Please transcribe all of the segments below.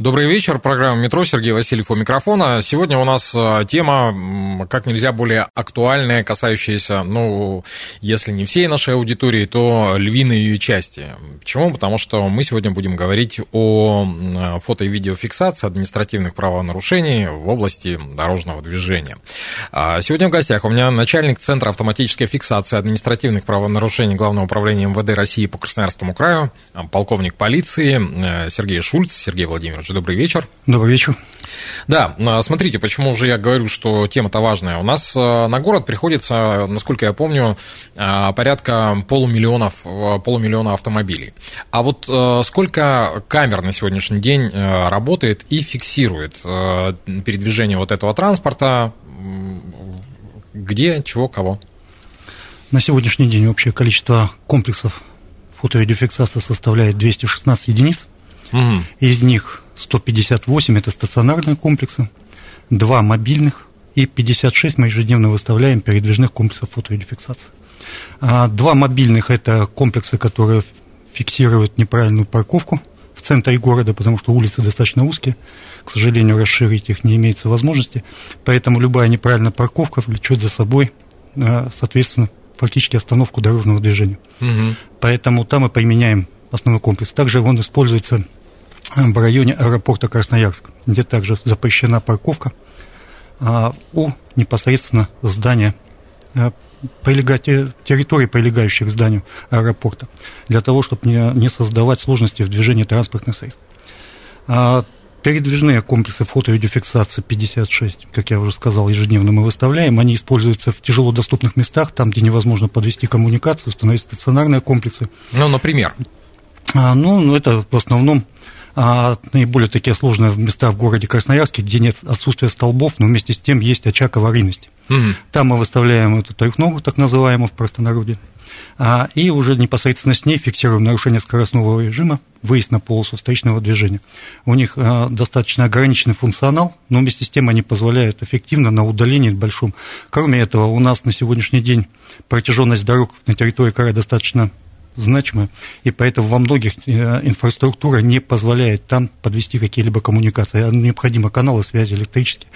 Добрый вечер, программа «Метро», Сергей Васильев у микрофона. Сегодня у нас э, тема как нельзя более актуальная, касающаяся, ну, если не всей нашей аудитории, то львиной ее части. Почему? Потому что мы сегодня будем говорить о фото- и видеофиксации административных правонарушений в области дорожного движения. А Сегодня в гостях у меня начальник Центра автоматической фиксации административных правонарушений Главного управления МВД России по Красноярскому краю, а, полковник полиции э, Сергей Шульц. Сергей Владимирович, добрый вечер. Добрый вечер. Да, а, смотрите, почему же я говорю, что тема-то важная. У нас а, на город приходится, насколько я помню, а, порядка полумиллионов, полумиллиона автомобилей. А вот сколько камер на сегодняшний день работает и фиксирует передвижение вот этого транспорта, где, чего, кого? На сегодняшний день общее количество комплексов фото-видеофиксации составляет 216 единиц. Мгм. Из них 158 это стационарные комплексы, 2 мобильных и 56 мы ежедневно выставляем передвижных комплексов фото-видеофиксации. А, Два мобильных это комплексы, которые фиксируют неправильную парковку в центре города, потому что улицы достаточно узкие. К сожалению, расширить их не имеется возможности. Поэтому любая неправильная парковка влечет за собой, а, соответственно, фактически остановку дорожного движения. Мгм. Поэтому там мы применяем основной комплекс. Также он используется в районе аэропорта Красноярск, где также запрещена парковка а, у непосредственно здания, э, прилега- те- территории, прилегающих к зданию аэропорта, для того, чтобы не, не создавать сложности в движении транспортных средств. А, Передвижные комплексы фото- и видеофиксации 56, как я уже сказал, ежедневно мы выставляем. Они используются в тяжело доступных местах, там, где невозможно подвести коммуникацию, установить стационарные комплексы. Ну, например. А, ну, ну, это в основном а, наиболее такие сложные места в городе Красноярске, где нет отсутствия столбов, но вместе с тем есть очаг аварийности. Мгм. Там мы выставляем эту трехногу, так называемую в простонародье, а, и уже непосредственно с ней фиксируем нарушение скоростного режима, выезд на полосу встречного движения. У них а, достаточно ограниченный функционал, но вместе с тем они позволяют эффективно на удалении большом. Кроме этого, у нас на сегодняшний день протяженность дорог на территории края достаточно значимая, и поэтому во многих э, инфраструктура не позволяет там подвести какие-либо коммуникации, а необходимы каналы связи электрические.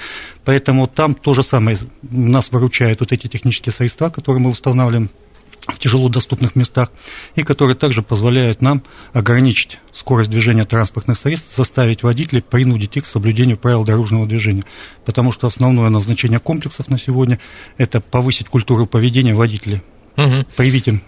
Поэтому там то же самое, нас выручают вот эти технические средства, которые мы устанавливаем в тяжело доступных местах, и которые также позволяют нам ограничить скорость движения транспортных средств, заставить водителей принудить их к соблюдению правил дорожного движения. Потому что основное назначение комплексов на сегодня – это повысить культуру поведения водителей, Мгм. привить им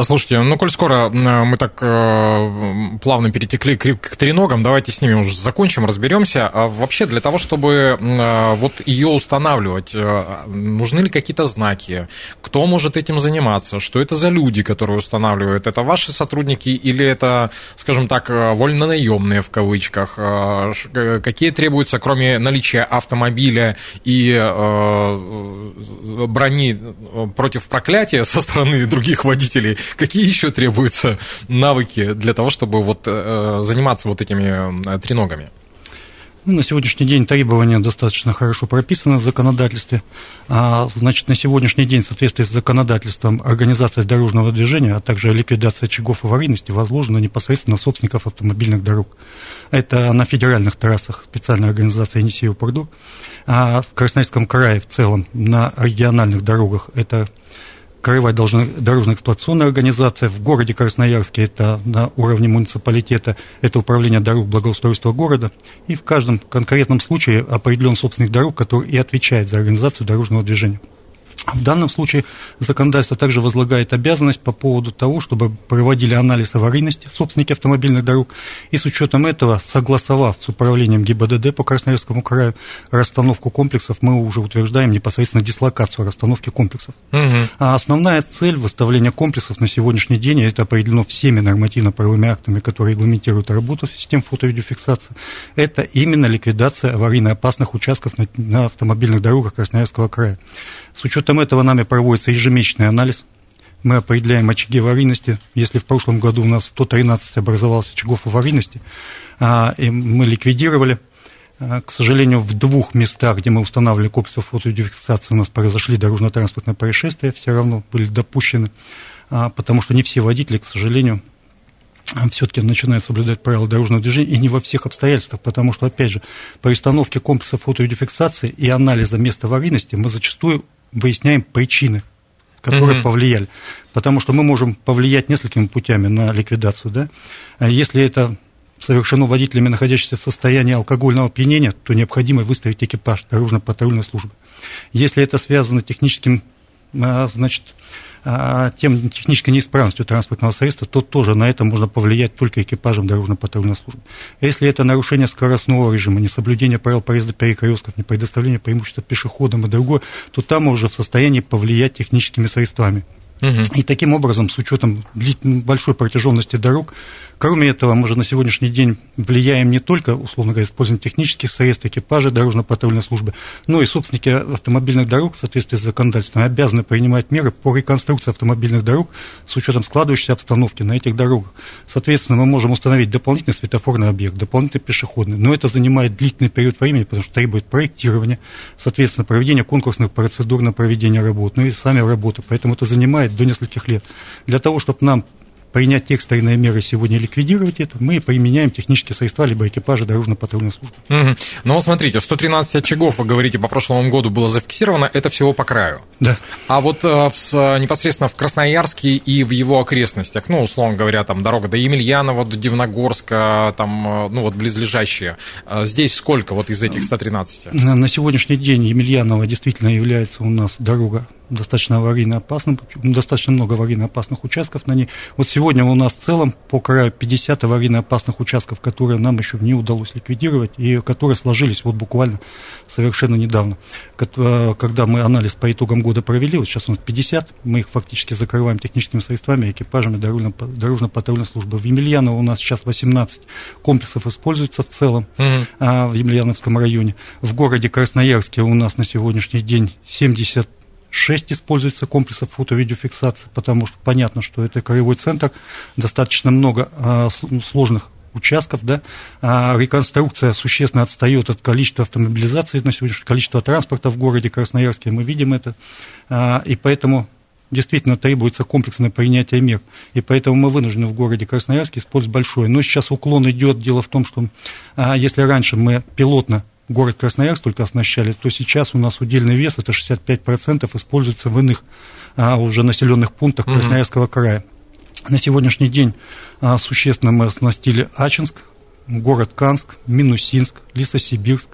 Слушайте, ну, коль скоро мы так э, плавно перетекли к, к треногам, давайте с ними уже закончим, разберемся. А вообще для того, чтобы э, вот ее устанавливать, э, нужны ли какие-то знаки? Кто может этим заниматься? Что это за люди, которые устанавливают? Это ваши сотрудники или это, скажем так, э, вольнонаемные в кавычках? Э, э, Какие требуются, кроме наличия автомобиля и э, брони э, против проклятия со стороны других водителей, какие еще требуются навыки для того, чтобы вот э, заниматься вот этими э, треногами? Ну, на сегодняшний день требования достаточно хорошо прописаны в законодательстве. А, значит, на сегодняшний день в соответствии с законодательством организация дорожного движения, а также ликвидация очагов аварийности возложена непосредственно собственников автомобильных дорог. Это на федеральных трассах специальная организация «Енисеев Пурдур», а в Красноярском крае в целом на региональных дорогах это Краевая дорожно-эксплуатационная организация в городе Красноярске, это на уровне муниципалитета, это управление дорог благоустройства города, и в каждом конкретном случае определен собственник дорог, который и отвечает за организацию дорожного движения. В данном случае законодательство также возлагает обязанность по поводу того, чтобы проводили анализ аварийности собственники автомобильных дорог, и с учетом этого, согласовав с управлением ГИБДД по Красноярскому краю расстановку комплексов, мы уже утверждаем непосредственно дислокацию расстановки комплексов. Угу. А основная цель выставления комплексов на сегодняшний день, это определено всеми нормативно-правовыми актами, которые регламентируют работу систем фото-видеофиксации, это именно ликвидация аварийно опасных участков на, на автомобильных дорогах Красноярского края. С учетом этого нами проводится ежемесячный анализ. Мы определяем очаги аварийности. Если в прошлом году у нас 113 образовалось очагов аварийности, а, и мы ликвидировали, а, к сожалению, в двух местах, где мы устанавливали комплексы фотоидентификации, у нас произошли дорожно-транспортные происшествия, все равно были допущены, а, потому что не все водители, к сожалению, все-таки начинают соблюдать правила дорожного движения, и не во всех обстоятельствах, потому что, опять же, при установке комплекса фотоидентификации и анализа места аварийности мы зачастую выясняем причины, которые mm-hmm. повлияли. Потому что мы можем повлиять несколькими путями на ликвидацию. Да? А если это совершено водителями, находящимися в состоянии алкогольного опьянения, то необходимо выставить экипаж дорожно-патрульной службы. Если это связано техническим, а, значит, тем технической неисправностью транспортного средства, то тоже на это можно повлиять только экипажем дорожно-патрульной службы. Если это нарушение скоростного режима, несоблюдение правил проезда перекрестков, не предоставление преимущества пешеходам и другое, то там мы уже в состоянии повлиять техническими средствами. Угу. И таким образом, с учетом большой протяженности дорог, Кроме этого, мы же на сегодняшний день влияем не только, условно говоря, использованием технических средств, экипажей дорожно-патрульной службы, но и собственники автомобильных дорог в соответствии с законодательством обязаны принимать меры по реконструкции автомобильных дорог с учетом складывающейся обстановки на этих дорогах. Соответственно, мы можем установить дополнительный светофорный объект, дополнительный пешеходный, но это занимает длительный период времени, потому что требует проектирования, соответственно, проведения конкурсных процедур на проведение работ, ну и сами работы, поэтому это занимает до нескольких лет. Для того, чтобы нам принять экстренные меры сегодня ликвидировать это, мы применяем технические средства либо экипажи дорожно-патрульной службы. Угу. Ну вот смотрите, 113 очагов, вы говорите, по прошлому году было зафиксировано, это всего по краю. Да. А вот э, в, непосредственно в Красноярске и в его окрестностях, ну, условно говоря, там дорога до Емельянова, до Дивногорска, там, э, ну, вот близлежащие, э, здесь сколько вот из этих 113? На сегодняшний день Емельянова действительно является у нас дорога достаточно аварийно опасным, достаточно много аварийно опасных участков на ней. Вот сегодня у нас в целом по краю 50 аварийно опасных участков, которые нам еще не удалось ликвидировать и которые сложились вот буквально совершенно недавно. Э, когда мы анализ по итогам года провели, вот сейчас у нас 50, мы их фактически закрываем техническими средствами, экипажами дорожно-патрульной службы. В Емельяново у нас сейчас 18 комплексов используется в целом угу. в Емельяновском районе. В городе Красноярске у нас на сегодняшний день 70 6 используется комплексов фото-видеофиксации, потому что понятно, что это краевой центр, достаточно много а, сложных участков, да, а реконструкция существенно отстает от количества автомобилизации на сегодняшний количество транспорта в городе Красноярске, мы видим это, а, и поэтому действительно требуется комплексное принятие мер. И поэтому мы вынуждены в городе Красноярске использовать большое. Но сейчас уклон идет. Дело в том, что а, если раньше мы пилотно город Красноярск только оснащали, то сейчас у нас удельный вес, это 65%, используется в иных а, уже населенных пунктах Красноярского края. На сегодняшний день а, существенно мы оснастили Ачинск, город Канск, Минусинск, Лесосибирск,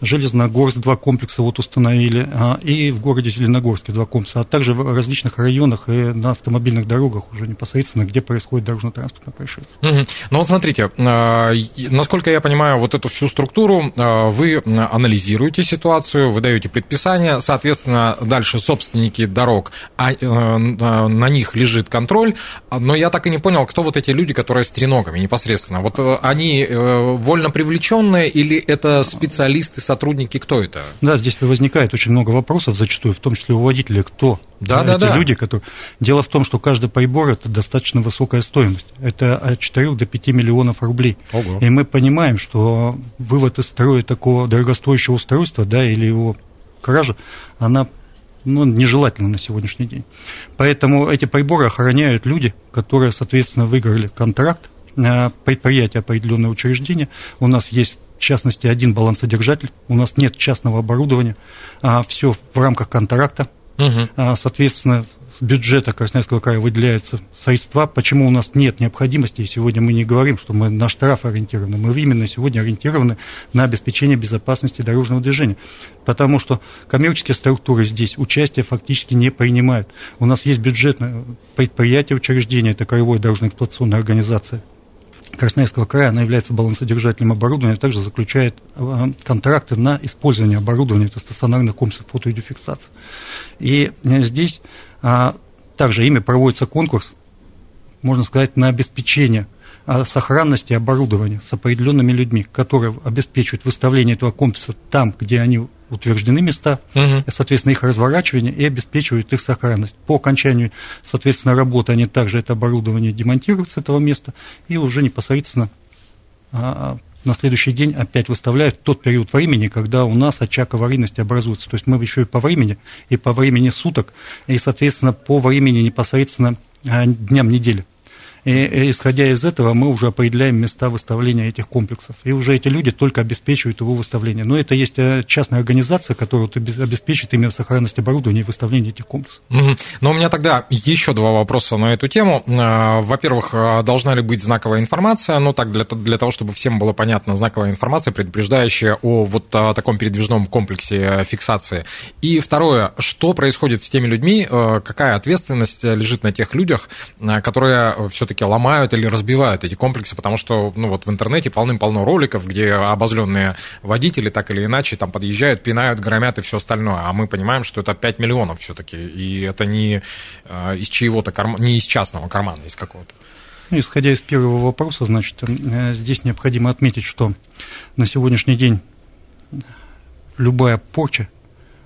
Железногорск два комплекса вот установили, а, и в городе Зеленогорске два комплекса, а также в различных районах и на автомобильных дорогах уже непосредственно, где происходит дорожно-транспортное происшествие. Угу. Ну вот смотрите, а, насколько я понимаю, вот эту всю структуру а, вы анализируете ситуацию, вы даете предписания, соответственно, дальше собственники дорог, а на них лежит контроль, но я так и не понял, кто вот эти люди, которые с треногами непосредственно, вот они э, вольно привлеченные или это специалисты сотрудники, кто это? Да, здесь возникает очень много вопросов, зачастую, в том числе у водителей, кто да, да, эти да. люди, которые... Дело в том, что каждый прибор – это достаточно высокая стоимость. Это от 4 до 5 миллионов рублей. Ого. И мы понимаем, что вывод из строя такого дорогостоящего устройства, да, или его кража, она ну, нежелательна на сегодняшний день. Поэтому эти приборы охраняют люди, которые, соответственно, выиграли контракт, э, предприятие, определенное учреждение. У нас есть в частности, один балансодержатель. У нас нет частного оборудования, а все в рамках контракта. Угу. А, соответственно, с бюджета Красноярского края выделяются средства, почему у нас нет необходимости, и сегодня мы не говорим, что мы на штраф ориентированы, мы именно сегодня ориентированы на обеспечение безопасности дорожного движения, потому что коммерческие структуры здесь участие фактически не принимают. У нас есть бюджетное предприятие, учреждение, это краевое дорожно-эксплуатационная организация, Красноярского края, она является балансодержателем оборудования, а также заключает э, контракты на использование оборудования, это стационарных комплексов фотовидеофиксации. И э, здесь а, также ими проводится конкурс, можно сказать, на обеспечение а, сохранности оборудования с определенными людьми, которые обеспечивают выставление этого комплекса там, где они утверждены места, угу. соответственно, их разворачивание и обеспечивают их сохранность. По окончанию, соответственно, работы они также это оборудование демонтируют с этого места и уже непосредственно а, на следующий день опять выставляют тот период времени, когда у нас очаг аварийности образуется. То есть мы еще и по времени, и по времени суток, и, соответственно, по времени непосредственно а, дням недели. И исходя из этого мы уже определяем места выставления этих комплексов. И уже эти люди только обеспечивают его выставление. Но это есть э, частная организация, которая обеспечит именно сохранность оборудования и выставление этих комплексов. Угу. Но у меня тогда еще два вопроса на эту тему. Э, во-первых, э, должна ли быть знаковая информация? Ну, так, для, для того, чтобы всем было понятно, знаковая информация, предупреждающая о вот таком передвижном комплексе фиксации. И второе, что происходит с теми людьми, какая ответственность лежит на тех людях, которые все-таки все-таки ломают или разбивают эти комплексы, потому что ну, вот в интернете полным-полно роликов, где обозленные водители так или иначе там подъезжают, пинают, громят и все остальное. А мы понимаем, что это 5 миллионов все-таки, и это не э, из чьего-то кармана, не из частного кармана, из какого-то. Ну, исходя из первого вопроса, значит, э, здесь необходимо отметить, что на сегодняшний день любая порча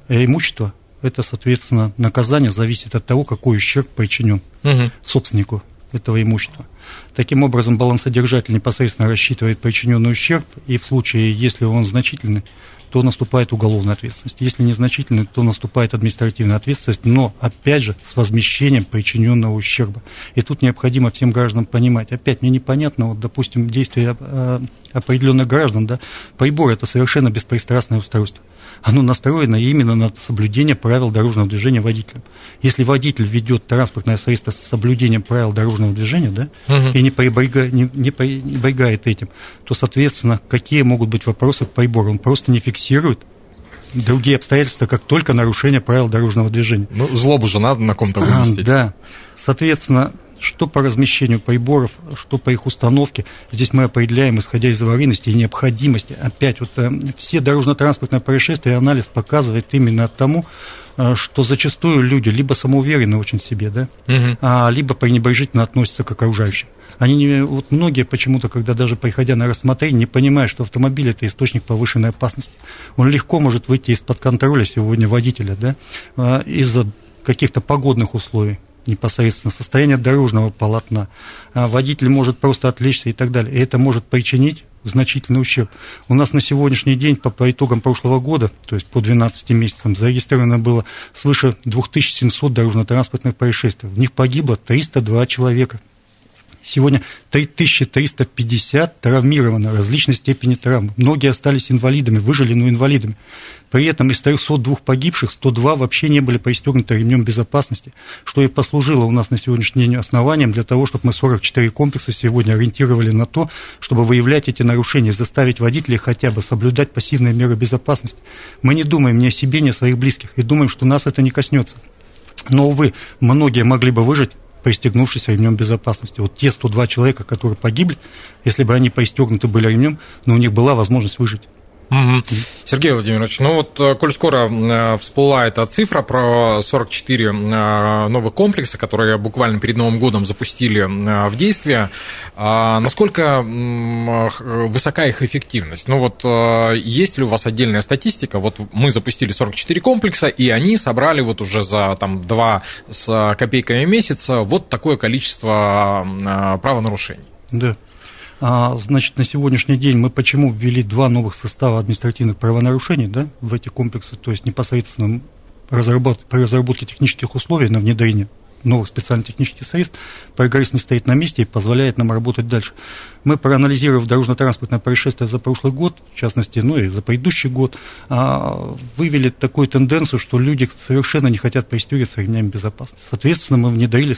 имущества это, соответственно, наказание зависит от того, какой ущерб причинен угу. собственнику этого имущества. Таким образом, балансодержатель непосредственно рассчитывает причиненный ущерб, и в случае, если он значительный, то наступает уголовная ответственность. Если незначительный, то наступает административная ответственность, но, опять же, с возмещением причиненного ущерба. И тут необходимо всем гражданам понимать. Опять, мне непонятно, вот, допустим, действия э, определенных граждан, да, прибор – это совершенно беспристрастное устройство оно настроено именно на соблюдение правил дорожного движения водителем. Если водитель ведет транспортное средство с соблюдением правил дорожного движения, да, угу. и не, прибега, не, не прибегает этим, то, соответственно, какие могут быть вопросы к прибору? Он просто не фиксирует другие обстоятельства, как только нарушение правил дорожного движения. Ну, злобу же надо на ком-то выместить. А, да. Соответственно, что по размещению приборов, что по их установке, здесь мы определяем, исходя из аварийности и необходимости. Опять, вот э, все дорожно-транспортные происшествия, анализ показывает именно тому, э, что зачастую люди либо самоуверены очень в себе, да, угу. а, либо пренебрежительно относятся к окружающим. Они не, вот многие почему-то, когда даже приходя на рассмотрение, не понимают, что автомобиль это источник повышенной опасности. Он легко может выйти из-под контроля сегодня водителя, да, а, из-за каких-то погодных условий непосредственно состояние дорожного полотна. А водитель может просто отвлечься и так далее. И это может причинить значительный ущерб. У нас на сегодняшний день по, по итогам прошлого года, то есть по 12 месяцам, зарегистрировано было свыше 2700 дорожно-транспортных происшествий. В них погибло 302 человека. Сегодня 3350 травмировано различной степени травм. Многие остались инвалидами, выжили, но инвалидами. При этом из 302 погибших 102 вообще не были пристегнуты ремнем безопасности, что и послужило у нас на сегодняшний день основанием для того, чтобы мы 44 комплекса сегодня ориентировали на то, чтобы выявлять эти нарушения, заставить водителей хотя бы соблюдать пассивные меры безопасности. Мы не думаем ни о себе, ни о своих близких, и думаем, что нас это не коснется. Но, увы, многие могли бы выжить пристегнувшись ремнем безопасности. Вот те 102 человека, которые погибли, если бы они пристегнуты были ремнем, но у них была возможность выжить. Угу. Сергей Владимирович, ну вот, э, коль скоро э, всплыла эта цифра про 44 э, новых комплекса, которые буквально перед Новым годом запустили в действие, насколько высока их эффективность? Ну вот, есть ли у вас отдельная статистика? Вот мы запустили 44 комплекса, и они собрали вот уже за там, 2 с копейками месяца вот такое количество правонарушений. Да. А, значит, на сегодняшний день мы почему ввели два новых состава административных правонарушений да, в эти комплексы, то есть непосредственно разработ, при разработке технических условий на внедрение новых специальных технических средств, прогресс не стоит на месте и позволяет нам работать дальше. Мы, проанализировав дорожно-транспортное происшествие за прошлый год, в частности, ну и за предыдущий год, а, вывели такую тенденцию, что люди совершенно не хотят пристегиваться ремнями безопасности. Соответственно, мы внедрили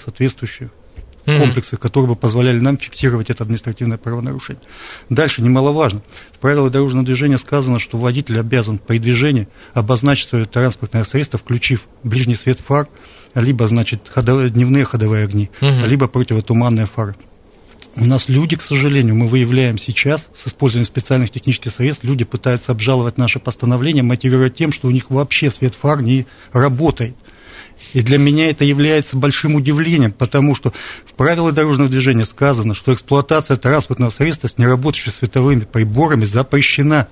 соответствующие комплексы, которые бы позволяли нам фиксировать это административное правонарушение. Дальше, немаловажно, в правилах дорожного движения сказано, что водитель обязан при движении обозначить свое транспортное средство, включив ближний свет фар, либо, значит, ходовые, дневные ходовые огни, угу. либо противотуманные фары. У нас люди, к сожалению, мы выявляем сейчас с использованием специальных технических средств, люди пытаются обжаловать наше постановление, мотивируя тем, что у них вообще свет фар не работает. И для меня это является большим удивлением, потому что в правилах дорожного движения сказано, что эксплуатация транспортного средства с неработающими световыми приборами запрещена.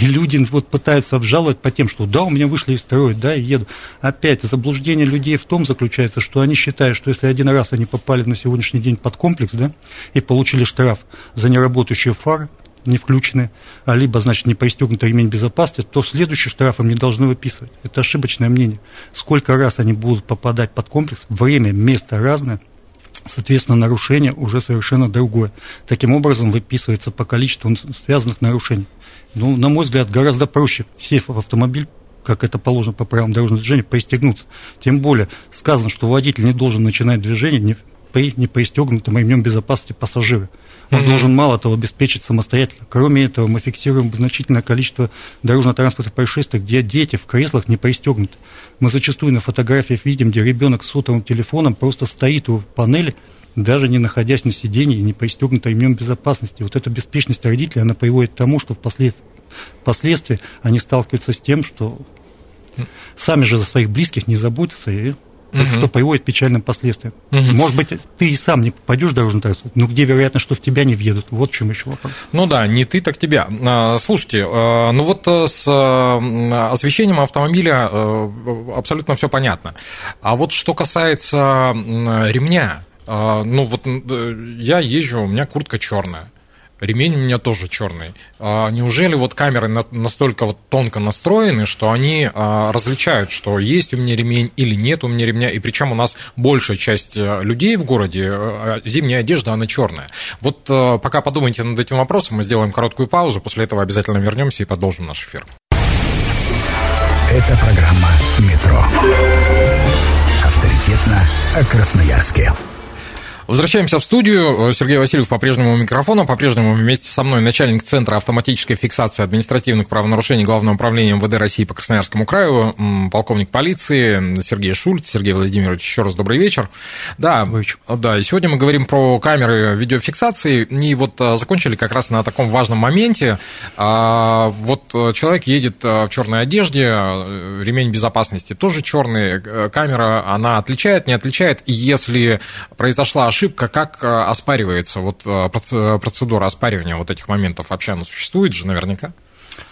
И люди вот пытаются обжаловать по тем, что да, у меня вышли из строя, да, и еду. Опять, заблуждение людей в том заключается, что они считают, что если один раз они попали на сегодняшний день под комплекс, да, и получили штраф за неработающие фары, не включены, а либо, значит, не пристегнутый ремень безопасности, то следующий штраф им не должны выписывать. Это ошибочное мнение. Сколько раз они будут попадать под комплекс, время, место разное, соответственно, нарушение уже совершенно другое. Таким образом, выписывается по количеству связанных нарушений. Ну, на мой взгляд, гораздо проще сев в автомобиль, как это положено по правилам дорожного движения, пристегнуться. Тем более, сказано, что водитель не должен начинать движение не при непристегнутом ремнем безопасности пассажира. Он mm-hmm. должен мало того обеспечить самостоятельно. Кроме этого, мы фиксируем значительное количество дорожно-транспортных происшествий, где дети в креслах не пристегнуты. Мы зачастую на фотографиях видим, где ребенок с сотовым телефоном просто стоит у панели, даже не находясь на сиденье и не пристегнутой ремнем безопасности. Вот эта беспечность родителей, она приводит к тому, что впоследствии они сталкиваются с тем, что сами же за своих близких не заботятся и угу. что приводит к печальным последствиям. Угу. Может быть, ты и сам не попадешь в дорожный транспорт, но где вероятно, что в тебя не въедут? Вот в чем еще вопрос. Ну да, не ты, так тебя. А, слушайте, а, ну вот э, с освещением автомобиля э, абсолютно все понятно. А вот что касается ремня, а, ну вот э, я езжу, у меня куртка черная ремень у меня тоже черный. А неужели вот камеры настолько вот тонко настроены, что они а, различают, что есть у меня ремень или нет у меня ремня, и причем у нас большая часть э, людей в городе, э, зимняя одежда, она черная. Вот э, пока подумайте над этим вопросом, мы сделаем короткую паузу, после этого обязательно вернемся и продолжим наш эфир. Это программа «Метро». Авторитетно о Красноярске. Возвращаемся в студию. Сергей Васильев по-прежнему у микрофона, по-прежнему вместе со мной начальник Центра автоматической фиксации административных правонарушений Главного управления МВД России по Красноярскому краю, полковник полиции Сергей Шульц. Сергей Владимирович, еще раз добрый вечер. Да, да, и сегодня мы говорим про камеры видеофиксации, и вот а, закончили как раз на таком важном моменте. А, вот человек едет а, в черной одежде, ремень безопасности тоже черный, э, камера, она отличает, не отличает, и если произошла ошибка, как э, оспаривается вот э, процедура оспаривания вот этих моментов? Вообще она существует же наверняка?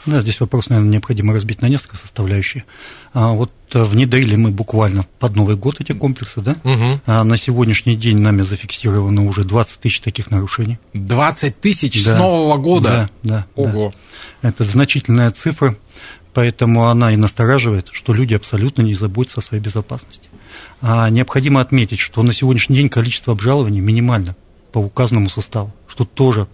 Да, здесь вопрос, наверное, необходимо разбить на несколько составляющих. А вот э, внедрили мы буквально под Новый год эти комплексы, да? Угу. А на сегодняшний день нами зафиксировано уже 20 тысяч таких нарушений. 20 тысяч да, с Нового года? Да, да. Ого. Да. Это значительная цифра, поэтому она и настораживает, что люди абсолютно не заботятся о своей безопасности. А необходимо отметить, что на сегодняшний день количество обжалований минимально по указанному составу, что тоже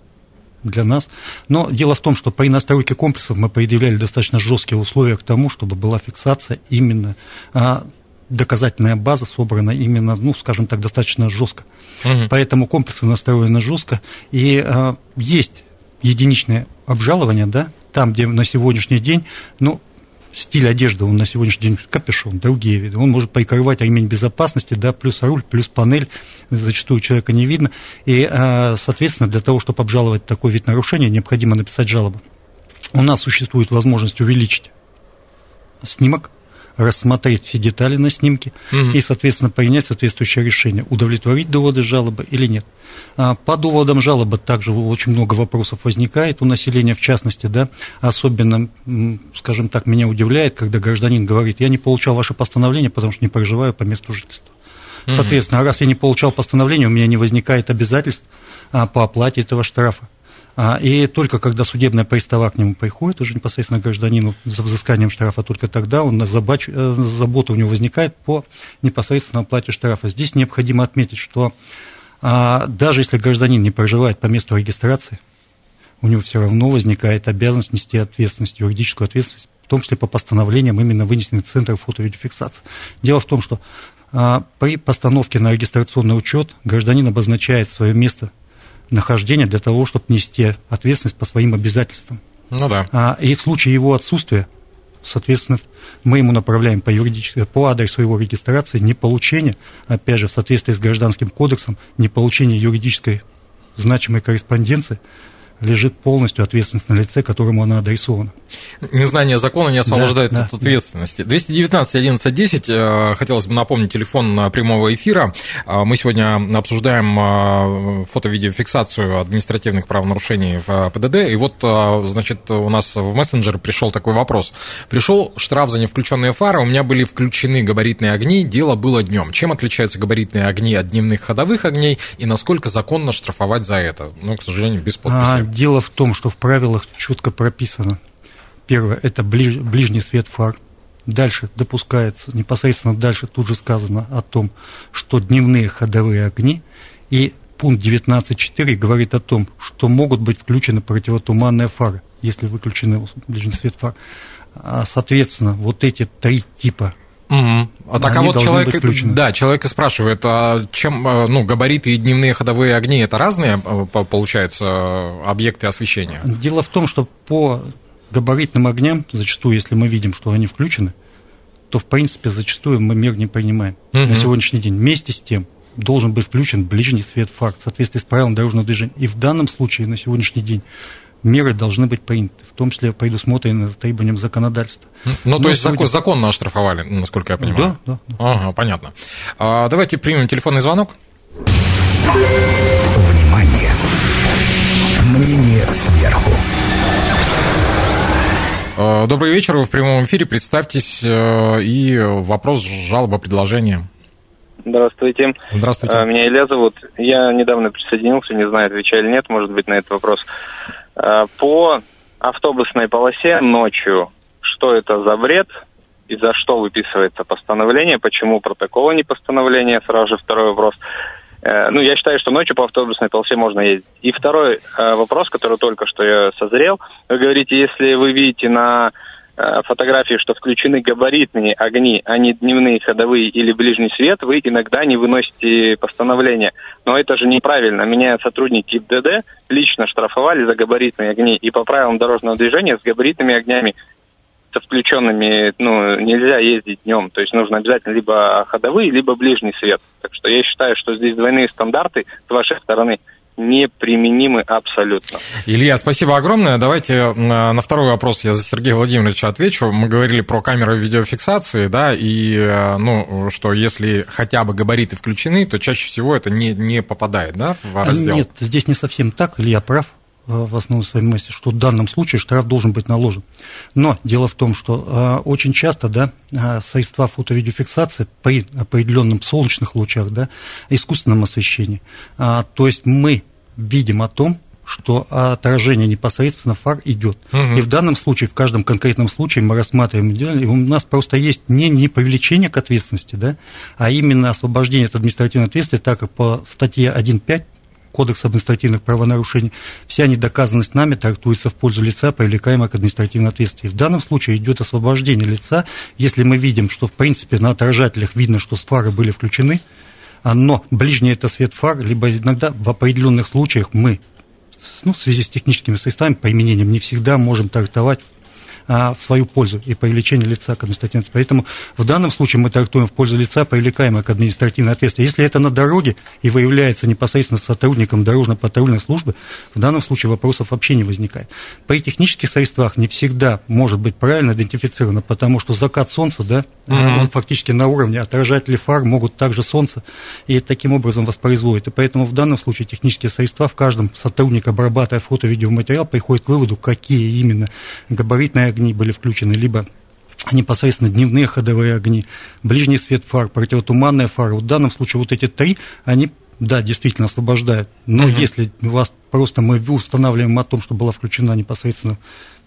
для нас. Но дело в том, что при настройке комплексов мы предъявляли достаточно жесткие условия к тому, чтобы была фиксация именно а, доказательная база собрана именно, ну, скажем так, достаточно жестко. Угу. Поэтому комплексы настроены жестко. И а, есть единичное обжалование, да, там, где на сегодняшний день, ну, стиль одежды, он на сегодняшний день капюшон, другие виды. Он может прикрывать ремень безопасности, да, плюс руль, плюс панель, зачастую человека не видно. И, а, соответственно, для того, чтобы обжаловать такой вид нарушения, необходимо написать жалобу. У нас существует возможность увеличить снимок, рассмотреть все детали на снимке угу. и, соответственно, принять соответствующее решение, удовлетворить доводы жалобы или нет. А, по доводам жалобы также очень много вопросов возникает у населения, в частности, да, особенно, скажем так, меня удивляет, когда гражданин говорит, я не получал ваше постановление, потому что не проживаю по месту жительства. Соответственно, раз я не получал постановление, у меня не возникает обязательств а, по оплате этого штрафа. А, и только когда судебная пристава к нему приходит, уже непосредственно гражданину за взысканием штрафа, только тогда он, забач, э, забота у него возникает по непосредственно оплате штрафа. Здесь необходимо отметить, что а, даже если гражданин не проживает по месту регистрации, у него все равно возникает обязанность нести ответственность, юридическую ответственность, в том числе по постановлениям, именно вынесенных центров фото-видеофиксации. Дело в том, что а, при постановке на регистрационный учет гражданин обозначает свое место нахождения для того, чтобы нести ответственность по своим обязательствам. Ну да. А, и в случае его отсутствия, соответственно, мы ему направляем по, юридической, по адресу его регистрации не получение, опять же, в соответствии с Гражданским кодексом, не получение юридической значимой корреспонденции – лежит полностью ответственность на лице, которому она адресована. Незнание закона не освобождает да, от да, ответственности. 219 11 10, хотелось бы напомнить телефон прямого эфира. Э, мы сегодня обсуждаем э, фото-видеофиксацию административных правонарушений в ПДД. И вот, э, значит, у нас в мессенджер пришел такой вопрос. Пришел штраф за невключенные фары, у меня были включены габаритные огни, дело было днем. Чем отличаются габаритные огни от дневных ходовых огней и насколько законно штрафовать за это? Ну, к сожалению, без подписи. А, Дело в том, что в правилах четко прописано. Первое – это ближ, ближний свет фар. Дальше допускается, непосредственно дальше тут же сказано о том, что дневные ходовые огни и пункт 19.4 говорит о том, что могут быть включены противотуманные фары, если выключены ближний свет фар. А, соответственно, вот эти три типа Угу. А так а вот человек, да, человек и спрашивает, а чем, э, ну, габариты и дневные ходовые огни это разные, э, получается, объекты освещения? Дело в том, что по габаритным огням, зачастую, если мы видим, что они включены, то, в принципе, зачастую мы мер не принимаем угу. на сегодняшний день. Вместе с тем должен быть включен ближний свет фар в соответствии с правилами дорожного движения. И в данном случае на сегодняшний день меры должны быть приняты, в том числе предусмотрены требованиям законодательства. Ну, Но то есть сегодня... законно оштрафовали, насколько я понимаю? Да, да. да. Ага, понятно. А, давайте примем телефонный звонок. Внимание! Мнение сверху. А, добрый вечер, вы в прямом эфире, представьтесь э, и вопрос, жалоба, предложение. Здравствуйте. Здравствуйте. А, меня Илья зовут. Я недавно присоединился, не знаю, отвечаю или нет, может быть, на этот вопрос. Э, по автобусной полосе ночью, что это за вред и за что выписывается постановление, почему протокола не постановления, сразу же второй вопрос. Э, ну, я считаю, что ночью по автобусной полосе можно ездить. И второй э, вопрос, который только что я созрел. Вы говорите, если вы видите на фотографии, что включены габаритные огни, а не дневные ходовые или ближний свет, вы иногда не выносите постановление. Но это же неправильно. Меня сотрудники ДД лично штрафовали за габаритные огни. И по правилам дорожного движения с габаритными огнями со включенными, ну, нельзя ездить днем. То есть нужно обязательно либо ходовые, либо ближний свет. Так что я считаю, что здесь двойные стандарты с вашей стороны – неприменимы абсолютно. Илья, спасибо огромное. Давайте на второй вопрос я за Сергея Владимировича отвечу. Мы говорили про камеры видеофиксации, да, и, э, ну, что если хотя бы габариты включены, то чаще всего это не, не попадает, да, в раздел? Нет, здесь не совсем так, Илья прав в основном своей массе, что в данном случае штраф должен быть наложен. Но дело в том, что э, очень часто да, средства фото-видеофиксации при определенных солнечных лучах, да, искусственном освещении, э, то есть мы видим о том, что отражение непосредственно фар идет. Угу. И в данном случае, в каждом конкретном случае мы рассматриваем, и у нас просто есть не, не привлечение к ответственности, да, а именно освобождение от административной ответственности, так как по статье 1.5 Кодекса административных правонарушений, вся недоказанность нами трактуется в пользу лица, привлекаемого к административной ответственности. В данном случае идет освобождение лица, если мы видим, что в принципе на отражателях видно, что фары были включены, но ближний это свет фар, либо иногда в определенных случаях мы ну, в связи с техническими средствами, применением, не всегда можем трактовать а, в свою пользу и привлечение лица к административной ответственности. Поэтому в данном случае мы трактуем в пользу лица, привлекаемого к административной ответственности. Если это на дороге и выявляется непосредственно сотрудником дорожно-патрульной службы, в данном случае вопросов вообще не возникает. При технических средствах не всегда может быть правильно идентифицировано, потому что закат солнца, да, mm-hmm. он фактически на уровне отражатели фар могут также солнце и таким образом воспроизводит. И поэтому в данном случае технические средства в каждом сотрудник, обрабатывая фото-видеоматериал, приходит к выводу, какие именно габаритные огни были включены, либо непосредственно дневные ходовые огни, ближний свет фар, противотуманная фара. В данном случае вот эти три, они да, действительно освобождают. Но угу. если у вас просто мы устанавливаем о том, что была включена непосредственно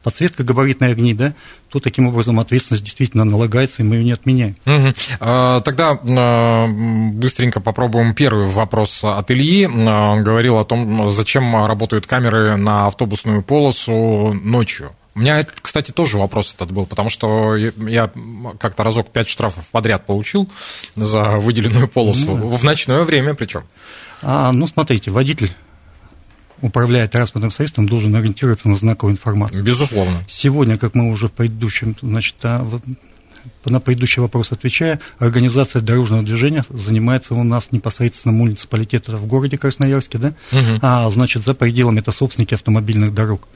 подсветка габаритной огни, да, то таким образом ответственность действительно налагается, и мы ее не отменяем. Угу. Тогда а, быстренько попробуем первый вопрос от Ильи. А, он говорил о том, зачем работают камеры на автобусную полосу ночью. У меня, кстати, тоже вопрос этот был, потому что я как-то разок пять штрафов подряд получил за выделенную полосу ну, в ночное время причем. А, ну, смотрите, водитель управляя транспортным средством, должен ориентироваться на знаковую информацию. Безусловно. Сегодня, как мы уже в предыдущем, значит, а, на предыдущий вопрос отвечая, организация дорожного движения занимается у нас непосредственно муниципалитета в городе Красноярске, да, угу. а значит, за пределами это собственники автомобильных дорог.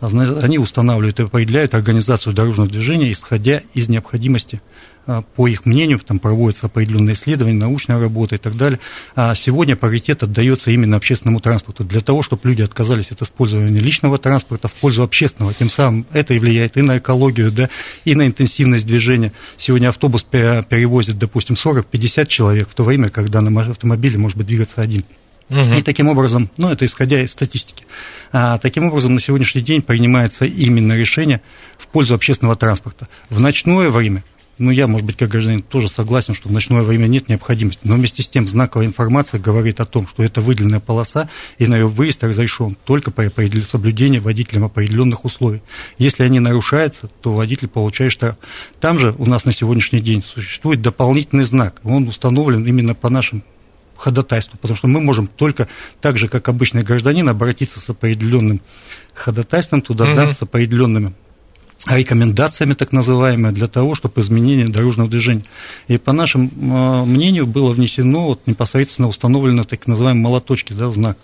А, они устанавливают и определяют организацию дорожного движения, исходя из необходимости а, по их мнению, там проводятся определенные исследования, научная работа и так далее. А сегодня паритет отдается именно общественному транспорту, для того, чтобы люди отказались от использования личного транспорта в пользу общественного. Тем самым это и влияет и на экологию, да, и на интенсивность движения. Сегодня автобус перевозит, допустим, 40-50 человек, в то время, когда на автомобиле может быть двигаться один. Угу. И таким образом, ну, это исходя из статистики, а, таким образом на сегодняшний день принимается именно решение в пользу общественного транспорта. В ночное время ну, я, может быть, как гражданин тоже согласен, что в ночное время нет необходимости. Но вместе с тем знаковая информация говорит о том, что это выделенная полоса, и на ее выезд разрешен только по соблюдению водителем определенных условий. Если они нарушаются, то водитель получает штраф. Там же у нас на сегодняшний день существует дополнительный знак. Он установлен именно по нашим ходатайству, потому что мы можем только так же, как обычный гражданин, обратиться с определенным ходатайством туда, mm-hmm. да, с определенными рекомендациями так называемыми для того, чтобы изменение дорожного движения. И по нашему а, мнению было внесено вот непосредственно установлено так называемый молоточки, да, знак,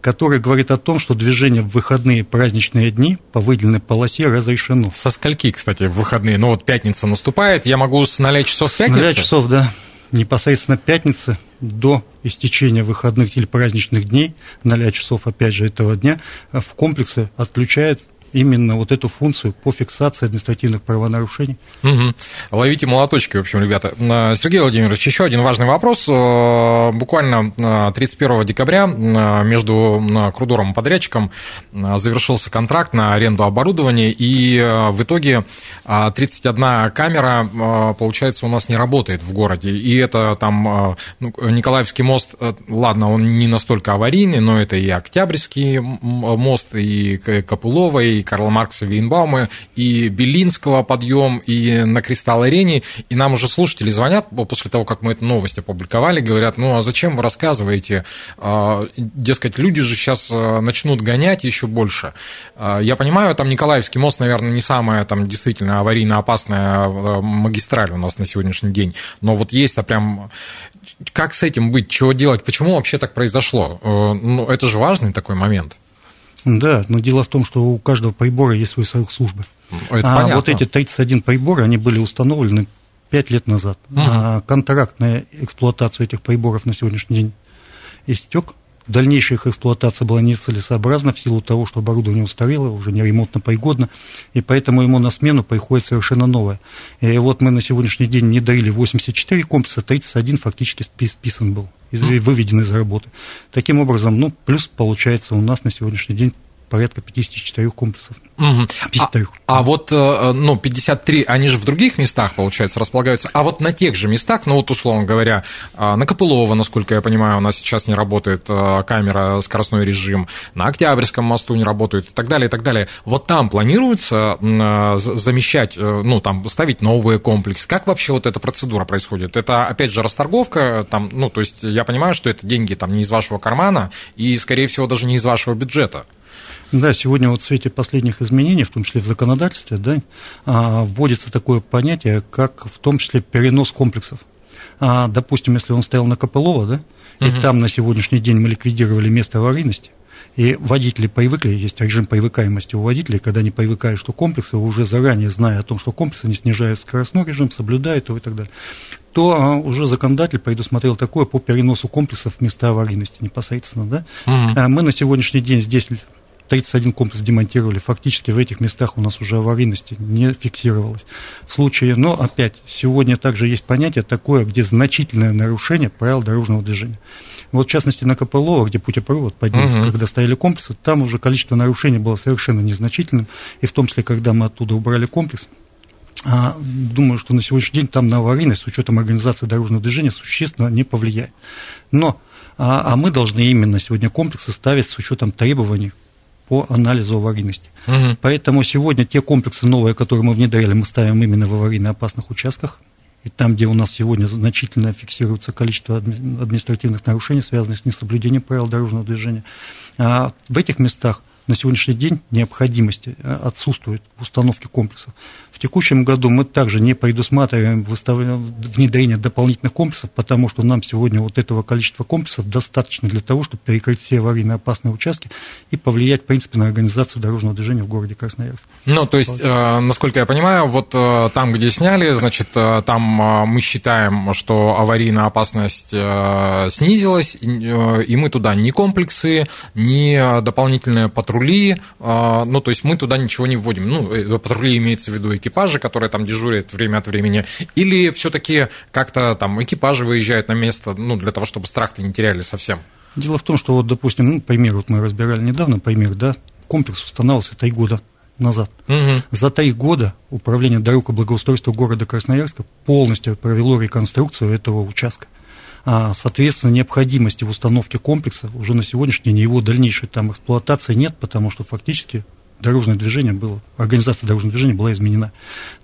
который говорит о том, что движение в выходные праздничные дни по выделенной полосе разрешено. Со скольки, кстати, в выходные? Ну вот пятница наступает, я могу с 0 часов пятницы? С 0 часов, да. Непосредственно пятницы до истечения выходных или праздничных дней, 0 часов, опять же, этого дня, в комплексе отключается именно вот эту функцию по фиксации административных правонарушений. Угу. Ловите молоточки, в общем, ребята. Э, Сергей Владимирович, еще один важный вопрос. Э, буквально 31 э, декабря между Крудором и подрядчиком завершился контракт на аренду оборудования, и в итоге 31 камера, получается, у нас не работает в городе. И это там ну, Николаевский мост, ладно, он не настолько аварийный, но это и Октябрьский мост, и Капулова, и и Карла Маркса Вейнбаума, и Белинского подъем, и на Кристалл-арене, и нам уже слушатели звонят после того, как мы эту новость опубликовали, говорят, ну а зачем вы рассказываете, а, дескать, люди же сейчас а, начнут гонять еще больше. А, я понимаю, там Николаевский мост, наверное, не самая там действительно аварийно опасная магистраль у нас на сегодняшний день, но вот есть-то прям как с этим быть, чего делать, почему вообще так произошло? Э, ну, это же важный такой момент. Да, но дело в том, что у каждого прибора есть свой срок службы. Это а понятно. вот эти 31 прибора, они были установлены 5 лет назад. Угу. А контракт на эксплуатацию этих приборов на сегодняшний день истек. Дальнейшая их эксплуатация была нецелесообразна в силу того, что оборудование устарело, уже не ремонтно пригодно, и поэтому ему на смену приходит совершенно новое. И вот мы на сегодняшний день не дарили 84 комплекса, 31 фактически списан был из, выведены из работы. Таким образом, ну, плюс получается у нас на сегодняшний день порядка 54 комплексов. Угу. 53. А, а вот, э, ну, 53, они же в других местах, получается, располагаются. А вот на тех же местах, ну, вот, условно говоря, а, на Копылово, насколько я понимаю, у нас сейчас не работает э, камера, скоростной режим, на Октябрьском мосту не работает и так далее, и так далее. Вот там планируется э, замещать, ну, там, ставить новые комплексы. Как вообще вот эта процедура происходит? Это, опять же, расторговка, там, ну, то есть я понимаю, что это деньги там не из вашего кармана и, скорее всего, даже не из вашего бюджета. Да, сегодня вот в свете последних изменений, в том числе в законодательстве, да, а, вводится такое понятие, как в том числе перенос комплексов. А, допустим, если он стоял на Копылова, да, угу. и там на сегодняшний день мы ликвидировали место аварийности, и водители привыкли, есть режим привыкаемости у водителей, когда они привыкают, что комплексы, уже заранее зная о том, что комплексы не снижают скоростной режим, соблюдают его и так далее, то а, уже законодатель предусмотрел такое по переносу комплексов в места аварийности непосредственно. Да? Угу. Мы на сегодняшний день здесь 31 комплекс демонтировали. Фактически в этих местах у нас уже аварийности не фиксировалось. В случае, но опять, сегодня также есть понятие такое, где значительное нарушение правил дорожного движения. Вот, в частности, на КПЛО, где путепровод поднят, угу. когда стояли комплексы, там уже количество нарушений было совершенно незначительным, и в том числе, когда мы оттуда убрали комплекс, а, думаю, что на сегодняшний день там на аварийность с учетом организации дорожного движения существенно не повлияет. Но а, а мы должны именно сегодня комплексы ставить с учетом требований по анализу аварийности. Угу. Поэтому сегодня те комплексы новые, которые мы внедряли, мы ставим именно в аварийно опасных участках. И там, где у нас сегодня значительно фиксируется количество административных нарушений, связанных с несоблюдением правил дорожного движения, а в этих местах на сегодняшний день необходимости э, отсутствует в установке комплексов. Текущем году мы также не предусматриваем внедрение дополнительных комплексов, потому что нам сегодня вот этого количества комплексов достаточно для того, чтобы перекрыть все аварийно опасные участки и повлиять, в принципе, на организацию дорожного движения в городе Красноярск. Ну, то есть, э, насколько я понимаю, вот э, там, где сняли, значит, э, там э, мы считаем, что аварийная опасность э, снизилась, э, и мы туда ни комплексы, ни дополнительные патрули, э, ну, то есть мы туда ничего не вводим. Ну, э, патрули имеется в виду экипажи, которые там дежурят время от времени, или все-таки как-то там экипажи выезжают на место, ну, для того, чтобы страх-то не теряли совсем? Дело в том, что вот, допустим, ну, пример, вот мы разбирали недавно пример, да, комплекс устанавливался три года назад. Угу. За три года управление дорог и благоустройства города Красноярска полностью провело реконструкцию этого участка. А, соответственно, необходимости в установке комплекса уже на сегодняшний день его дальнейшей там эксплуатации нет, потому что фактически дорожное движение было, организация дорожного движения была изменена.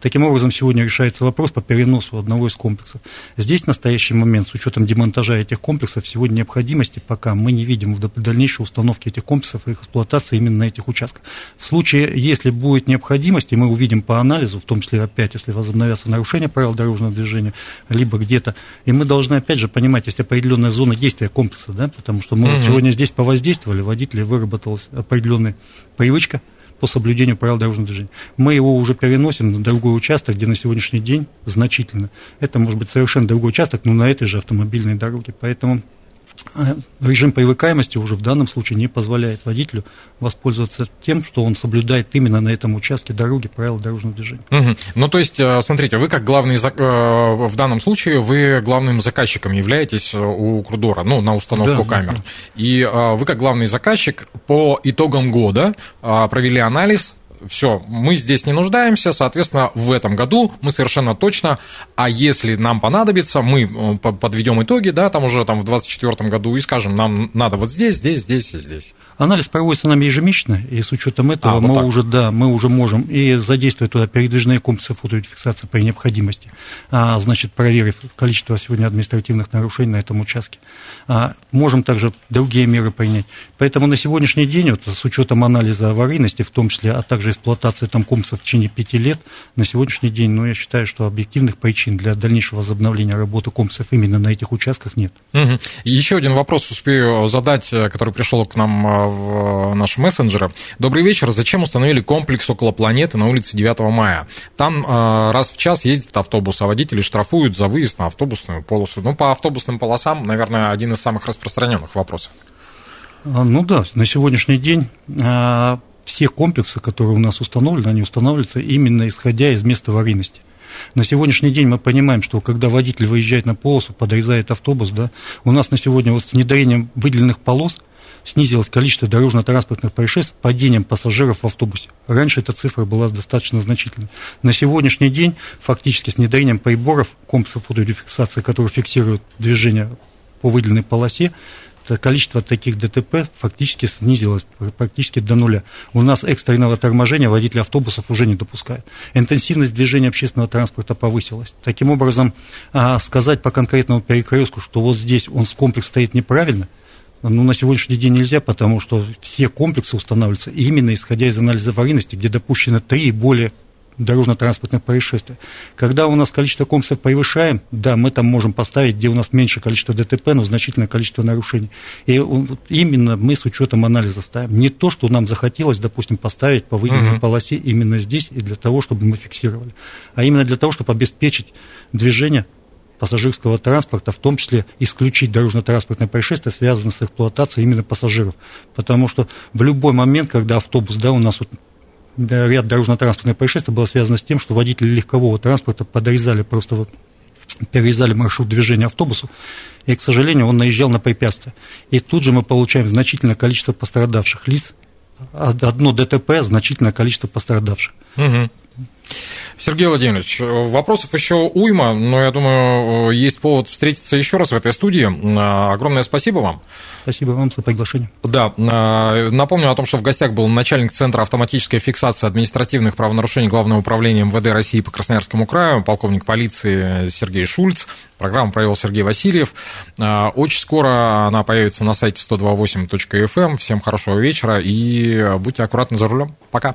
Таким образом, сегодня решается вопрос по переносу одного из комплексов. Здесь в настоящий момент, с учетом демонтажа этих комплексов, сегодня необходимости пока мы не видим в дальнейшей установке этих комплексов и их эксплуатации именно на этих участках. В случае, если будет необходимость, и мы увидим по анализу, в том числе опять, если возобновятся нарушения правил дорожного движения, либо где-то, и мы должны опять же понимать, есть определенная зона действия комплекса, да, потому что мы угу. сегодня здесь повоздействовали, водители выработалась определенная привычка, по соблюдению правил дорожного движения. Мы его уже переносим на другой участок, где на сегодняшний день значительно. Это может быть совершенно другой участок, но на этой же автомобильной дороге. Поэтому режим привыкаемости уже в данном случае не позволяет водителю воспользоваться тем, что он соблюдает именно на этом участке дороги правила дорожного движения. Угу. Ну, то есть, э, смотрите, вы как главный, э, в данном случае, вы главным заказчиком являетесь э, у Крудора, ну, на установку да, камер. Да. И вы как главный заказчик по итогам года провели анализ все, мы здесь не нуждаемся, соответственно, в этом году мы совершенно точно, а если нам понадобится, мы э, подведем итоги, да, там уже там в 2024 году и скажем, нам надо вот здесь, здесь, здесь и здесь. Анализ проводится нами ежемесячно, и с учетом этого а, вот мы так. уже, да, мы уже можем и задействовать туда передвижные комплексы фотофиксации при необходимости, а, значит, проверив количество сегодня административных нарушений на этом участке. А, можем также другие меры принять. Поэтому на сегодняшний день, вот, с учетом анализа аварийности, в том числе, а также эксплуатации там комплексов в течение пяти лет, на сегодняшний день, ну, я считаю, что объективных причин для дальнейшего возобновления работы комплексов именно на этих участках нет. Угу. Еще один вопрос успею задать, э, который пришел к нам э, в наши мессенджеры. Добрый вечер. Зачем установили комплекс около планеты на улице 9 мая? Там э, раз в час ездит автобус, а водители штрафуют за выезд на автобусную полосу. Ну, по автобусным полосам, наверное, один из самых распространенных вопросов. А, ну да, на сегодняшний день а, все комплексы, которые у нас установлены, они устанавливаются именно исходя из места аварийности. На сегодняшний день мы понимаем, что когда водитель выезжает на полосу, подрезает автобус, да, у нас на сегодня вот с внедрением выделенных полос снизилось количество дорожно-транспортных происшествий с падением пассажиров в автобусе. Раньше эта цифра была достаточно значительной. На сегодняшний день фактически с внедрением приборов, комплексов фотофиксации, которые фиксируют движение по выделенной полосе, количество таких ДТП фактически снизилось практически до нуля. У нас экстренного торможения водители автобусов уже не допускают. Интенсивность движения общественного транспорта повысилась. Таким образом, а, сказать по конкретному перекрестку, что вот здесь он комплекс стоит неправильно, ну, на сегодняшний день нельзя, потому что все комплексы устанавливаются именно исходя из анализа аварийности, где допущено три и более дорожно-транспортных происшествий. Когда у нас количество комплексов превышаем, да, мы там можем поставить, где у нас меньше количество ДТП, но значительное количество нарушений. И вот именно мы с учетом анализа ставим. Не то, что нам захотелось, допустим, поставить по выделенной uh-huh. полосе именно здесь и для того, чтобы мы фиксировали, а именно для того, чтобы обеспечить движение пассажирского транспорта, в том числе исключить дорожно-транспортное происшествие, связанное с эксплуатацией именно пассажиров. Потому что в любой момент, когда автобус, да, у нас вот ряд дорожно-транспортных происшествий было связано с тем, что водители легкового транспорта подрезали просто перерезали маршрут движения автобусу, и, к сожалению, он наезжал на препятствия. И тут же мы получаем значительное количество пострадавших лиц, одно ДТП, значительное количество пострадавших. Угу. Сергей Владимирович, вопросов еще уйма, но я думаю, есть повод встретиться еще раз в этой студии. Огромное спасибо вам. Спасибо вам за приглашение. Да, напомню о том, что в гостях был начальник Центра автоматической фиксации административных правонарушений Главного управления МВД России по Красноярскому краю, полковник полиции Сергей Шульц. Программу провел Сергей Васильев. Очень скоро она появится на сайте 128.fm. Всем хорошего вечера и будьте аккуратны за рулем. Пока.